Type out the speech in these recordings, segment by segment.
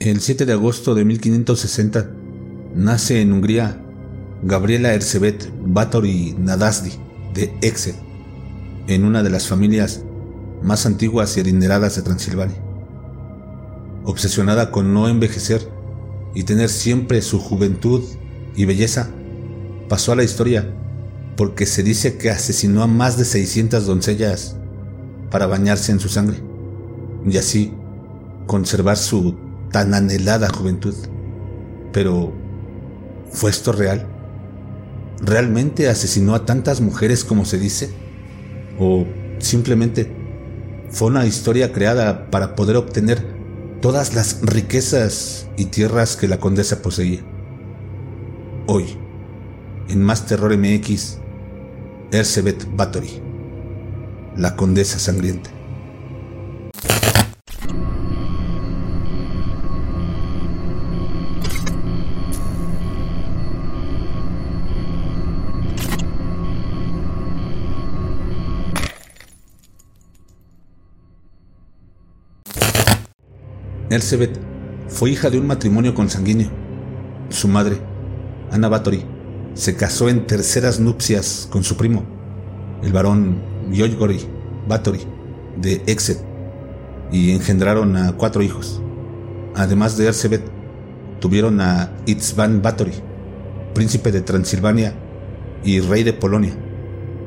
El 7 de agosto de 1560 nace en Hungría Gabriela Erzsébet Báthory Nadasdi de Exel, en una de las familias más antiguas y adineradas de Transilvania. Obsesionada con no envejecer y tener siempre su juventud y belleza, pasó a la historia porque se dice que asesinó a más de 600 doncellas para bañarse en su sangre y así conservar su tan anhelada juventud. Pero, ¿fue esto real? ¿Realmente asesinó a tantas mujeres como se dice? ¿O simplemente fue una historia creada para poder obtener todas las riquezas y tierras que la condesa poseía? Hoy, en Más Terror MX, Erzsébet Bathory, la condesa sangrienta. Erzsébet fue hija de un matrimonio consanguíneo. Su madre, Ana Báthory, se casó en terceras nupcias con su primo, el varón György Báthory de Exet, y engendraron a cuatro hijos. Además de Erzsébet, tuvieron a Itzvan Báthory, príncipe de Transilvania y rey de Polonia,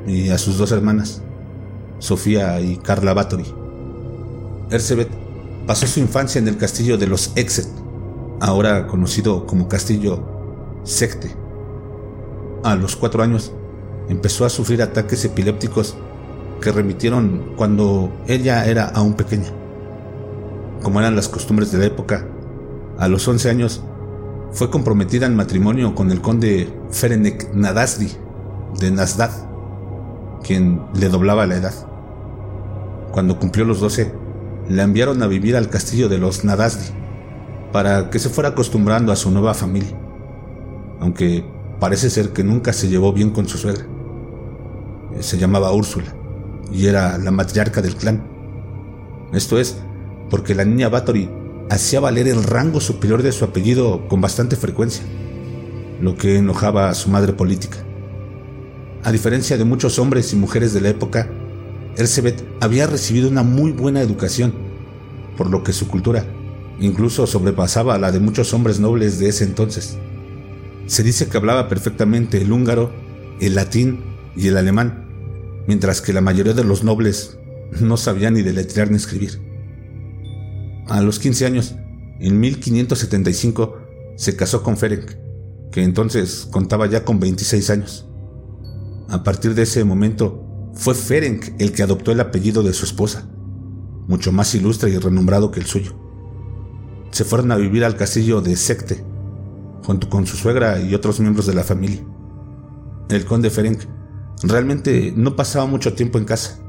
y a sus dos hermanas, Sofía y Carla Báthory. Erzsébet Pasó su infancia en el castillo de los Exet, ahora conocido como castillo Secte. A los cuatro años empezó a sufrir ataques epilépticos que remitieron cuando ella era aún pequeña. Como eran las costumbres de la época, a los once años fue comprometida en matrimonio con el conde Ferenek Nadasdi de Nasdad, quien le doblaba la edad. Cuando cumplió los doce, la enviaron a vivir al castillo de los Nadasdi para que se fuera acostumbrando a su nueva familia, aunque parece ser que nunca se llevó bien con su suegra. Se llamaba Úrsula y era la matriarca del clan. Esto es, porque la niña Bathory hacía valer el rango superior de su apellido con bastante frecuencia, lo que enojaba a su madre política. A diferencia de muchos hombres y mujeres de la época, Erzsébet había recibido una muy buena educación, por lo que su cultura incluso sobrepasaba a la de muchos hombres nobles de ese entonces. Se dice que hablaba perfectamente el húngaro, el latín y el alemán, mientras que la mayoría de los nobles no sabían ni deletrear ni escribir. A los 15 años, en 1575, se casó con Ferenc, que entonces contaba ya con 26 años. A partir de ese momento, fue Ferenc el que adoptó el apellido de su esposa, mucho más ilustre y renombrado que el suyo. Se fueron a vivir al castillo de Secte, junto con su suegra y otros miembros de la familia. El conde Ferenc realmente no pasaba mucho tiempo en casa.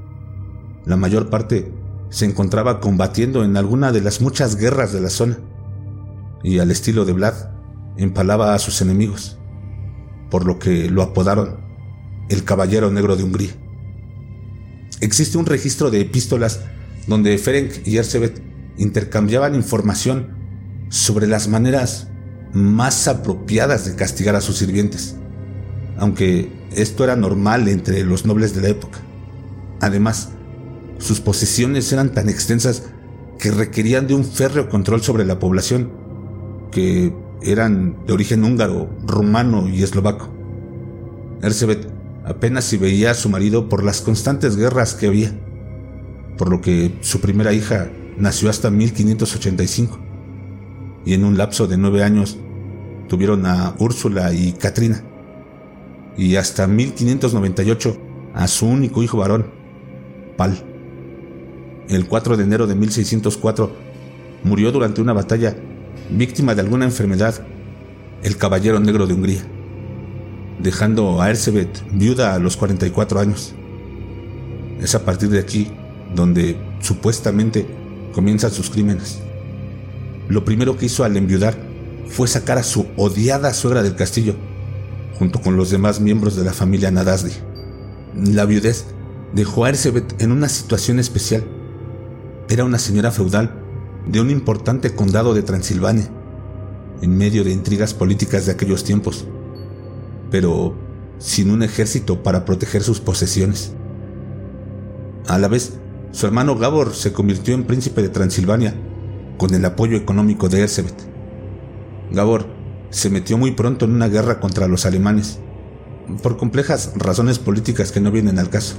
La mayor parte se encontraba combatiendo en alguna de las muchas guerras de la zona, y al estilo de Vlad, empalaba a sus enemigos, por lo que lo apodaron el Caballero Negro de Hungría existe un registro de epístolas donde Ferenc y Erzsébet intercambiaban información sobre las maneras más apropiadas de castigar a sus sirvientes, aunque esto era normal entre los nobles de la época. Además, sus posesiones eran tan extensas que requerían de un férreo control sobre la población, que eran de origen húngaro, rumano y eslovaco. Erzsébet apenas si veía a su marido por las constantes guerras que había, por lo que su primera hija nació hasta 1585, y en un lapso de nueve años tuvieron a Úrsula y Katrina, y hasta 1598 a su único hijo varón, Pal. El 4 de enero de 1604 murió durante una batalla, víctima de alguna enfermedad, el Caballero Negro de Hungría dejando a Erzsébet viuda a los 44 años. Es a partir de aquí donde supuestamente comienzan sus crímenes. Lo primero que hizo al enviudar fue sacar a su odiada suegra del castillo, junto con los demás miembros de la familia Nadasdi. La viudez dejó a Erzsébet en una situación especial. Era una señora feudal de un importante condado de Transilvania, en medio de intrigas políticas de aquellos tiempos, pero sin un ejército para proteger sus posesiones. A la vez, su hermano Gabor se convirtió en príncipe de Transilvania con el apoyo económico de Erzsébet. Gabor se metió muy pronto en una guerra contra los alemanes, por complejas razones políticas que no vienen al caso.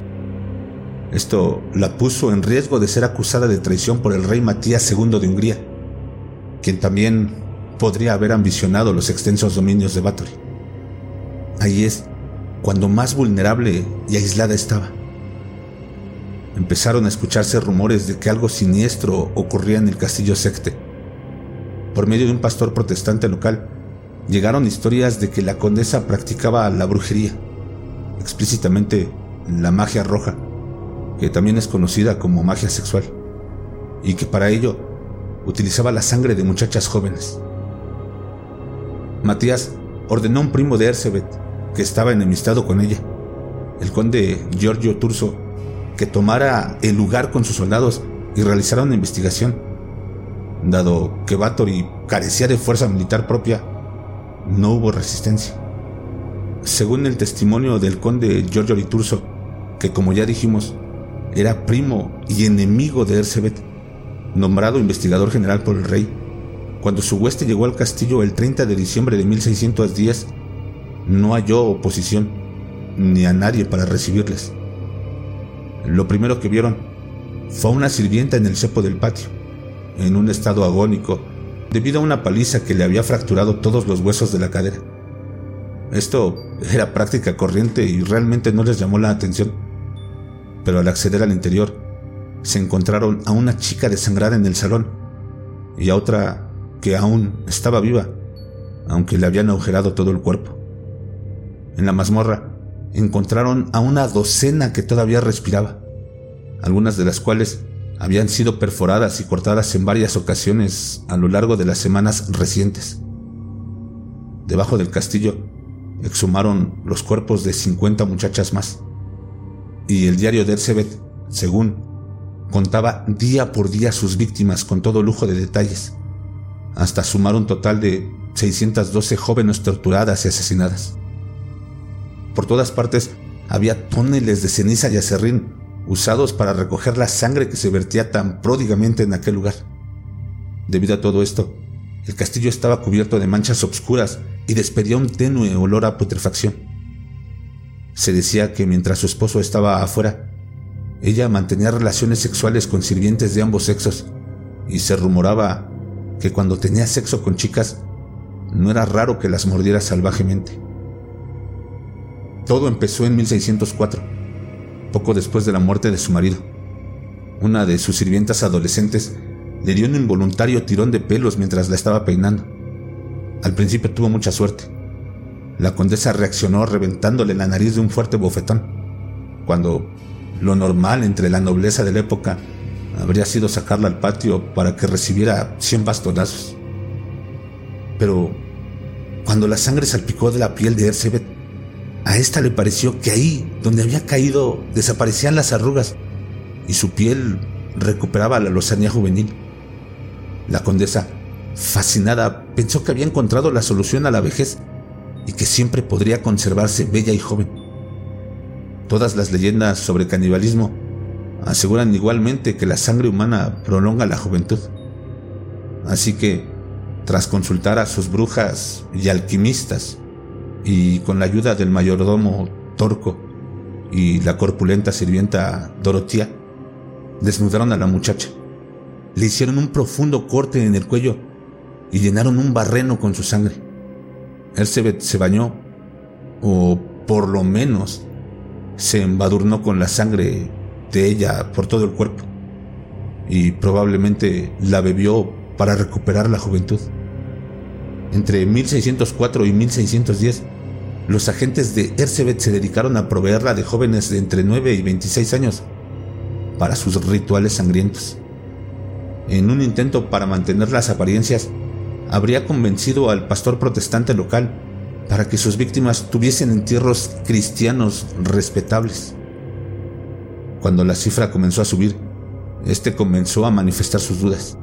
Esto la puso en riesgo de ser acusada de traición por el rey Matías II de Hungría, quien también podría haber ambicionado los extensos dominios de Báthory. Ahí es cuando más vulnerable y aislada estaba. Empezaron a escucharse rumores de que algo siniestro ocurría en el castillo Secte. Por medio de un pastor protestante local, llegaron historias de que la condesa practicaba la brujería, explícitamente la magia roja, que también es conocida como magia sexual, y que para ello utilizaba la sangre de muchachas jóvenes. Matías ordenó a un primo de Erzsébet, que estaba enemistado con ella, el conde Giorgio Turso, que tomara el lugar con sus soldados y realizara una investigación. Dado que Báthory carecía de fuerza militar propia, no hubo resistencia. Según el testimonio del conde Giorgio Liturso, que como ya dijimos, era primo y enemigo de Erzsébet, nombrado investigador general por el rey, cuando su hueste llegó al castillo el 30 de diciembre de 1610, no halló oposición ni a nadie para recibirles. Lo primero que vieron fue una sirvienta en el cepo del patio, en un estado agónico debido a una paliza que le había fracturado todos los huesos de la cadera. Esto era práctica corriente y realmente no les llamó la atención. Pero al acceder al interior, se encontraron a una chica desangrada en el salón y a otra que aún estaba viva, aunque le habían agujerado todo el cuerpo. En la mazmorra encontraron a una docena que todavía respiraba, algunas de las cuales habían sido perforadas y cortadas en varias ocasiones a lo largo de las semanas recientes. Debajo del castillo exhumaron los cuerpos de 50 muchachas más. Y el diario de Erzsébet, según, contaba día por día sus víctimas con todo lujo de detalles, hasta sumar un total de 612 jóvenes torturadas y asesinadas. Por todas partes había túneles de ceniza y acerrín usados para recoger la sangre que se vertía tan pródigamente en aquel lugar. Debido a todo esto, el castillo estaba cubierto de manchas obscuras y despedía un tenue olor a putrefacción. Se decía que mientras su esposo estaba afuera, ella mantenía relaciones sexuales con sirvientes de ambos sexos y se rumoraba que cuando tenía sexo con chicas no era raro que las mordiera salvajemente. Todo empezó en 1604 poco después de la muerte de su marido. Una de sus sirvientas adolescentes le dio un involuntario tirón de pelos mientras la estaba peinando. Al principio tuvo mucha suerte. La condesa reaccionó reventándole la nariz de un fuerte bofetón, cuando lo normal entre la nobleza de la época habría sido sacarla al patio para que recibiera 100 bastonazos. Pero cuando la sangre salpicó de la piel de Erzsébet, a esta le pareció que ahí, donde había caído, desaparecían las arrugas y su piel recuperaba la lozanía juvenil. La condesa, fascinada, pensó que había encontrado la solución a la vejez y que siempre podría conservarse bella y joven. Todas las leyendas sobre canibalismo aseguran igualmente que la sangre humana prolonga la juventud. Así que, tras consultar a sus brujas y alquimistas, y con la ayuda del mayordomo Torco y la corpulenta sirvienta Dorotía, desnudaron a la muchacha. Le hicieron un profundo corte en el cuello y llenaron un barreno con su sangre. Erzsébet se bañó, o por lo menos se embadurnó con la sangre de ella por todo el cuerpo, y probablemente la bebió para recuperar la juventud. Entre 1604 y 1610, los agentes de Erzsébet se dedicaron a proveerla de jóvenes de entre 9 y 26 años para sus rituales sangrientos. En un intento para mantener las apariencias, habría convencido al pastor protestante local para que sus víctimas tuviesen entierros cristianos respetables. Cuando la cifra comenzó a subir, este comenzó a manifestar sus dudas.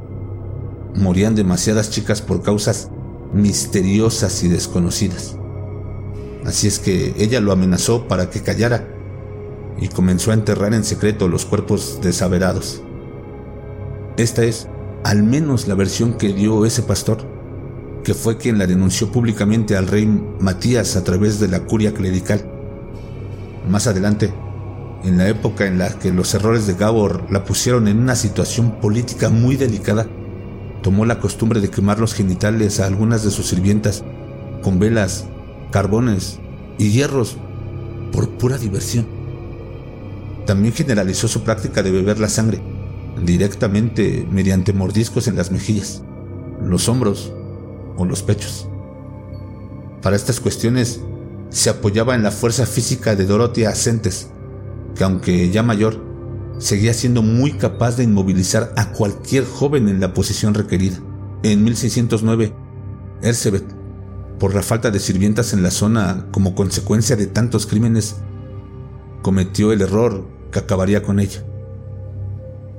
morían demasiadas chicas por causas misteriosas y desconocidas. Así es que ella lo amenazó para que callara y comenzó a enterrar en secreto los cuerpos desaverados. Esta es al menos la versión que dio ese pastor, que fue quien la denunció públicamente al rey Matías a través de la curia clerical. Más adelante, en la época en la que los errores de Gabor la pusieron en una situación política muy delicada, tomó la costumbre de quemar los genitales a algunas de sus sirvientas con velas, carbones y hierros por pura diversión. También generalizó su práctica de beber la sangre directamente mediante mordiscos en las mejillas, los hombros o los pechos. Para estas cuestiones se apoyaba en la fuerza física de Dorothea Ascentes, que aunque ya mayor, seguía siendo muy capaz de inmovilizar a cualquier joven en la posición requerida. En 1609, Erzsébet, por la falta de sirvientas en la zona como consecuencia de tantos crímenes, cometió el error que acabaría con ella.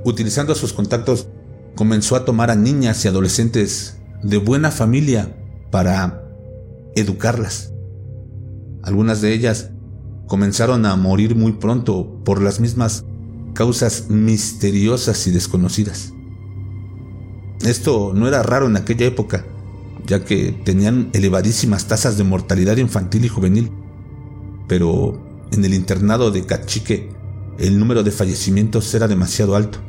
Utilizando sus contactos, comenzó a tomar a niñas y adolescentes de buena familia para educarlas. Algunas de ellas comenzaron a morir muy pronto por las mismas causas misteriosas y desconocidas. Esto no era raro en aquella época, ya que tenían elevadísimas tasas de mortalidad infantil y juvenil, pero en el internado de Cachique el número de fallecimientos era demasiado alto.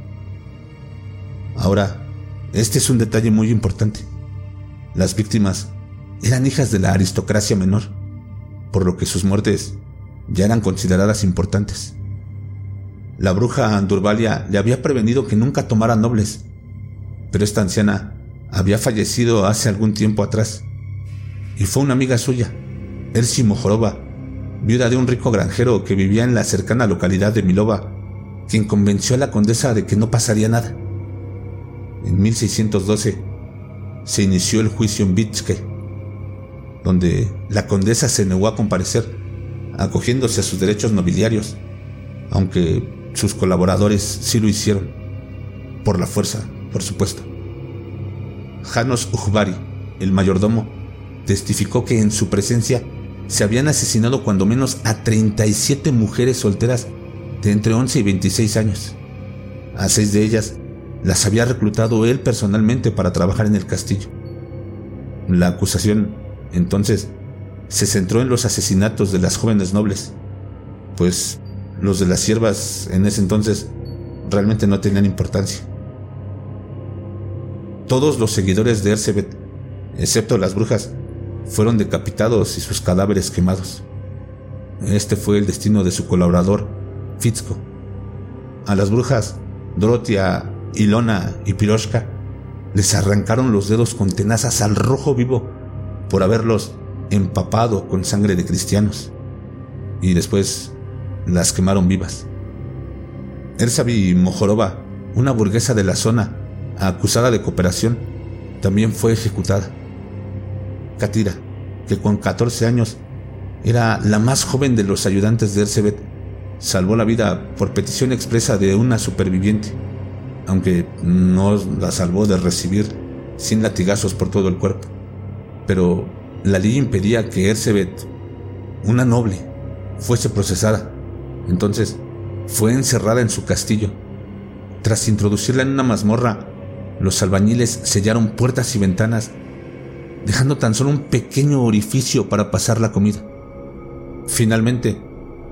Ahora, este es un detalle muy importante. Las víctimas eran hijas de la aristocracia menor, por lo que sus muertes ya eran consideradas importantes. La bruja Andurbalia le había prevenido que nunca tomara nobles, pero esta anciana había fallecido hace algún tiempo atrás, y fue una amiga suya, Elsie Mojorova, viuda de un rico granjero que vivía en la cercana localidad de Milova, quien convenció a la condesa de que no pasaría nada. En 1612 se inició el juicio en Vitske, donde la condesa se negó a comparecer acogiéndose a sus derechos nobiliarios, aunque sus colaboradores sí lo hicieron, por la fuerza, por supuesto. Janos Ujbari, el mayordomo, testificó que en su presencia se habían asesinado cuando menos a 37 mujeres solteras de entre 11 y 26 años. A seis de ellas las había reclutado él personalmente para trabajar en el castillo. La acusación, entonces, se centró en los asesinatos de las jóvenes nobles, pues los de las siervas en ese entonces realmente no tenían importancia. Todos los seguidores de Ersebet, excepto las brujas, fueron decapitados y sus cadáveres quemados. Este fue el destino de su colaborador, Fitzko. A las brujas, Dorotia, Ilona y Piroshka, les arrancaron los dedos con tenazas al rojo vivo por haberlos empapado con sangre de cristianos y después las quemaron vivas. Ersabi Mojorova, una burguesa de la zona, acusada de cooperación, también fue ejecutada. Katira, que con 14 años era la más joven de los ayudantes de Ersebet, salvó la vida por petición expresa de una superviviente, aunque no la salvó de recibir sin latigazos por todo el cuerpo. Pero la ley impedía que Ersebet, una noble, fuese procesada. Entonces, fue encerrada en su castillo. Tras introducirla en una mazmorra, los albañiles sellaron puertas y ventanas, dejando tan solo un pequeño orificio para pasar la comida. Finalmente,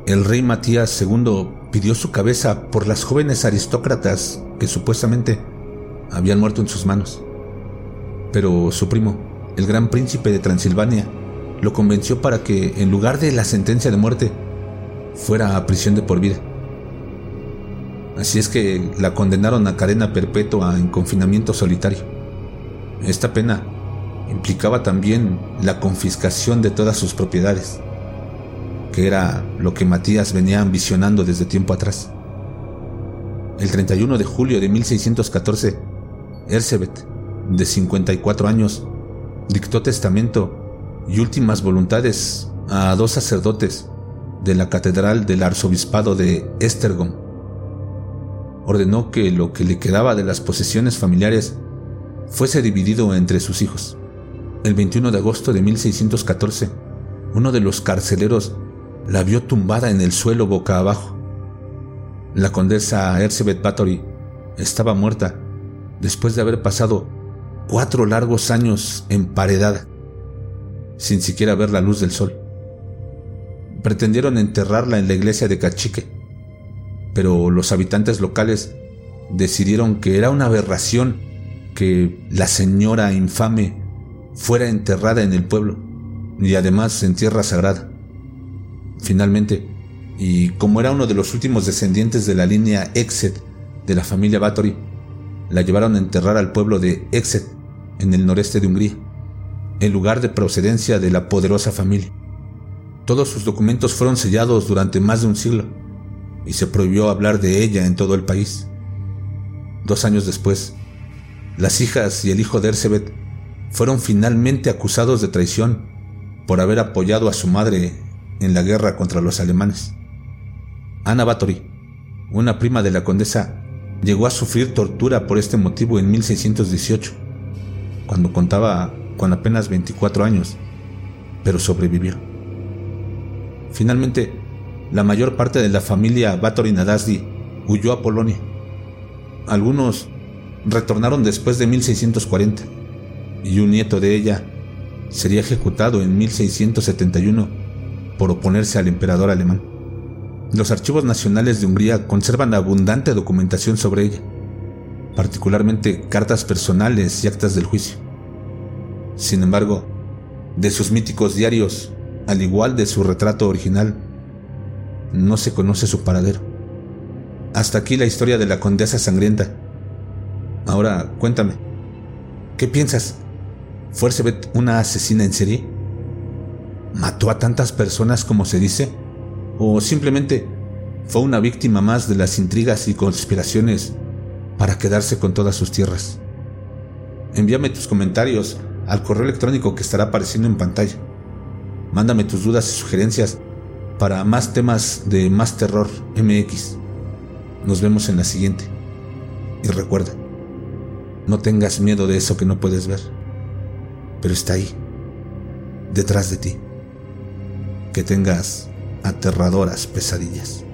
el rey Matías II pidió su cabeza por las jóvenes aristócratas que supuestamente habían muerto en sus manos. Pero su primo, el gran príncipe de Transilvania, lo convenció para que, en lugar de la sentencia de muerte, fuera a prisión de por vida. Así es que la condenaron a cadena perpetua en confinamiento solitario. Esta pena implicaba también la confiscación de todas sus propiedades, que era lo que Matías venía ambicionando desde tiempo atrás. El 31 de julio de 1614, Ersebet, de 54 años, dictó testamento y últimas voluntades a dos sacerdotes de la catedral del arzobispado de Estergom. Ordenó que lo que le quedaba de las posesiones familiares fuese dividido entre sus hijos. El 21 de agosto de 1614, uno de los carceleros la vio tumbada en el suelo boca abajo. La condesa Elizabeth Bathory estaba muerta después de haber pasado cuatro largos años emparedada, sin siquiera ver la luz del sol. Pretendieron enterrarla en la iglesia de Cachique, pero los habitantes locales decidieron que era una aberración que la señora infame fuera enterrada en el pueblo y además en tierra sagrada. Finalmente, y como era uno de los últimos descendientes de la línea Exet de la familia Bathory, la llevaron a enterrar al pueblo de Exet, en el noreste de Hungría, el lugar de procedencia de la poderosa familia. Todos sus documentos fueron sellados durante más de un siglo y se prohibió hablar de ella en todo el país. Dos años después, las hijas y el hijo de Erzsébet fueron finalmente acusados de traición por haber apoyado a su madre en la guerra contra los alemanes. Ana Báthory, una prima de la condesa, llegó a sufrir tortura por este motivo en 1618, cuando contaba con apenas 24 años, pero sobrevivió. Finalmente, la mayor parte de la familia Báthory Nadasdi huyó a Polonia. Algunos retornaron después de 1640 y un nieto de ella sería ejecutado en 1671 por oponerse al emperador alemán. Los archivos nacionales de Hungría conservan abundante documentación sobre ella, particularmente cartas personales y actas del juicio. Sin embargo, de sus míticos diarios, al igual de su retrato original, no se conoce su paradero. Hasta aquí la historia de la condesa sangrienta. Ahora, cuéntame, ¿qué piensas? ¿Fue una asesina en serie? ¿Mató a tantas personas como se dice? ¿O simplemente fue una víctima más de las intrigas y conspiraciones para quedarse con todas sus tierras? Envíame tus comentarios al correo electrónico que estará apareciendo en pantalla. Mándame tus dudas y sugerencias para más temas de Más Terror MX. Nos vemos en la siguiente. Y recuerda, no tengas miedo de eso que no puedes ver pero está ahí, detrás de ti. Que tengas aterradoras pesadillas.